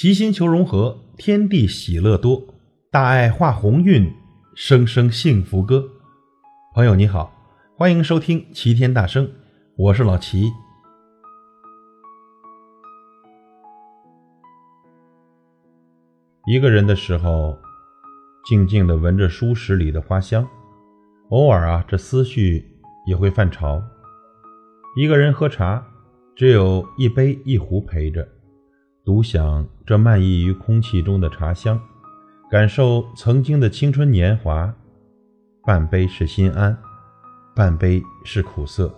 齐心求融合，天地喜乐多，大爱化鸿运，声声幸福歌。朋友你好，欢迎收听齐天大圣，我是老齐。一个人的时候，静静的闻着书室里的花香，偶尔啊，这思绪也会泛潮。一个人喝茶，只有一杯一壶陪着，独享这漫溢于空气中的茶香，感受曾经的青春年华。半杯是心安，半杯是苦涩。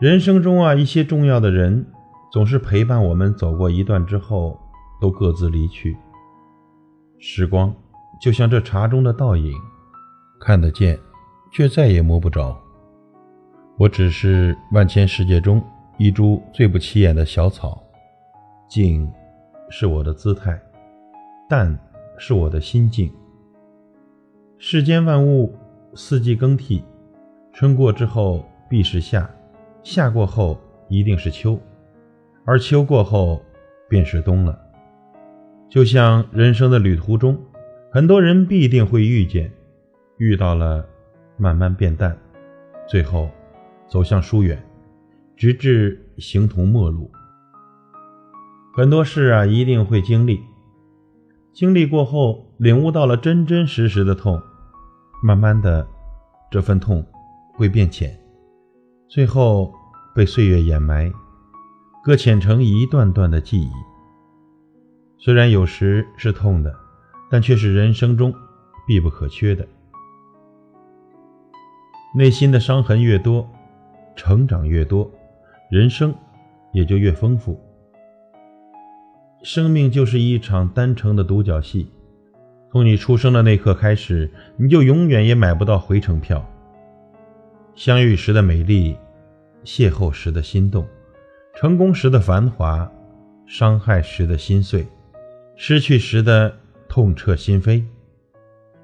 人生中啊，一些重要的人，总是陪伴我们走过一段之后。都各自离去，时光就像这茶中的倒影，看得见，却再也摸不着。我只是万千世界中一株最不起眼的小草，静是我的姿态，淡是我的心境。世间万物四季更替，春过之后必是夏，夏过后一定是秋，而秋过后便是冬了。就像人生的旅途中，很多人必定会遇见，遇到了，慢慢变淡，最后走向疏远，直至形同陌路。很多事啊，一定会经历，经历过后，领悟到了真真实实的痛，慢慢的，这份痛会变浅，最后被岁月掩埋，搁浅成一段段的记忆。虽然有时是痛的，但却是人生中必不可缺的。内心的伤痕越多，成长越多，人生也就越丰富。生命就是一场单程的独角戏，从你出生的那刻开始，你就永远也买不到回程票。相遇时的美丽，邂逅时的心动，成功时的繁华，伤害时的心碎。失去时的痛彻心扉，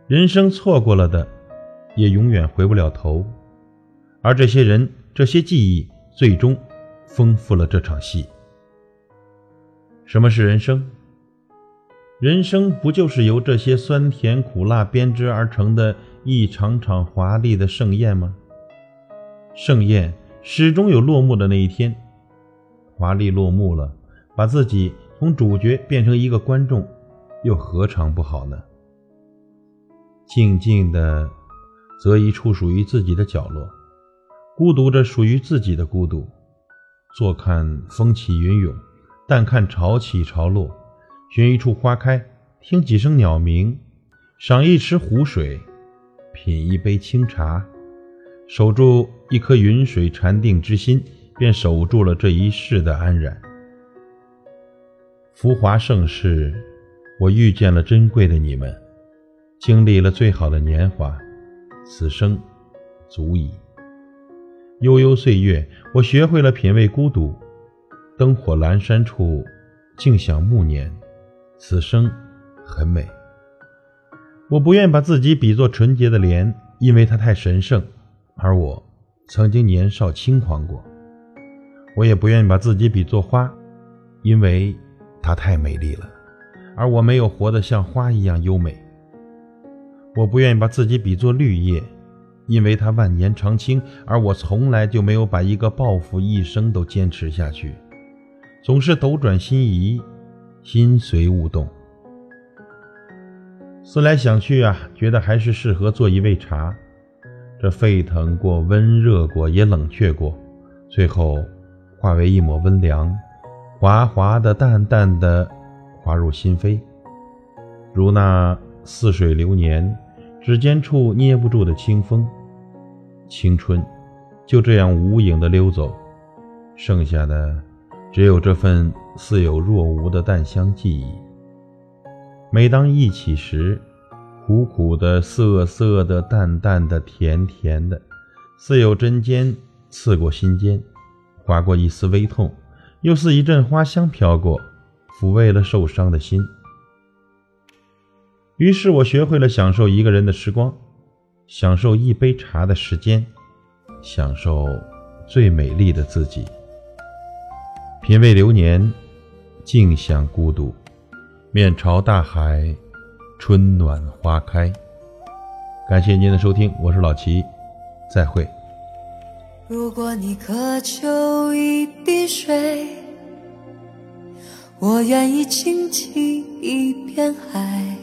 人生错过了的，也永远回不了头。而这些人、这些记忆，最终丰富了这场戏。什么是人生？人生不就是由这些酸甜苦辣编织而成的一场场华丽的盛宴吗？盛宴始终有落幕的那一天，华丽落幕了，把自己。从主角变成一个观众，又何尝不好呢？静静的，择一处属于自己的角落，孤独着属于自己的孤独，坐看风起云涌，淡看潮起潮落，寻一处花开，听几声鸟鸣，赏一池湖水，品一杯清茶，守住一颗云水禅定之心，便守住了这一世的安然。浮华盛世，我遇见了珍贵的你们，经历了最好的年华，此生足矣。悠悠岁月，我学会了品味孤独，灯火阑珊处，静享暮年，此生很美。我不愿把自己比作纯洁的莲，因为它太神圣，而我曾经年少轻狂过。我也不愿把自己比作花，因为。它太美丽了，而我没有活得像花一样优美。我不愿意把自己比作绿叶，因为它万年长青，而我从来就没有把一个抱负一生都坚持下去，总是斗转星移，心随物动。思来想去啊，觉得还是适合做一味茶。这沸腾过，温热过，也冷却过，最后化为一抹温凉。滑滑的、淡淡的，滑入心扉，如那似水流年，指尖处捏不住的清风。青春就这样无影的溜走，剩下的只有这份似有若无的淡香记忆。每当忆起时，苦苦的、涩涩的、淡淡的、甜甜的，似有针尖刺过心间，划过一丝微痛。又似一阵花香飘过，抚慰了受伤的心。于是我学会了享受一个人的时光，享受一杯茶的时间，享受最美丽的自己。品味流年，静享孤独。面朝大海，春暖花开。感谢您的收听，我是老齐，再会。如果你渴求一滴水，我愿意倾起一片海。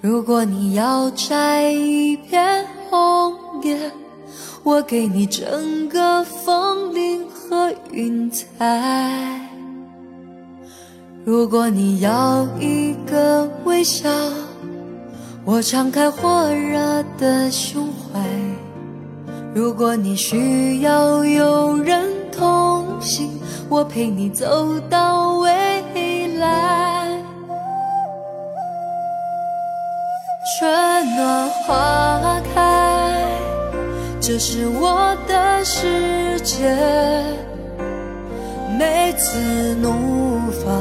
如果你要摘一片红叶，我给你整个枫林和云彩。如果你要一个微笑，我敞开火热的胸怀。如果你需要有人同行，我陪你走到未来。春暖花开，这是我的世界。每次怒放。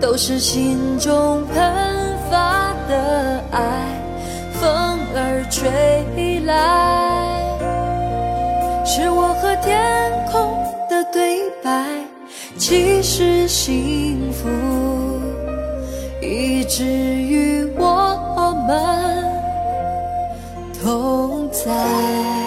都是心中喷发的爱，风儿吹来，是我和天空的对白。其实幸福一直与我们同在。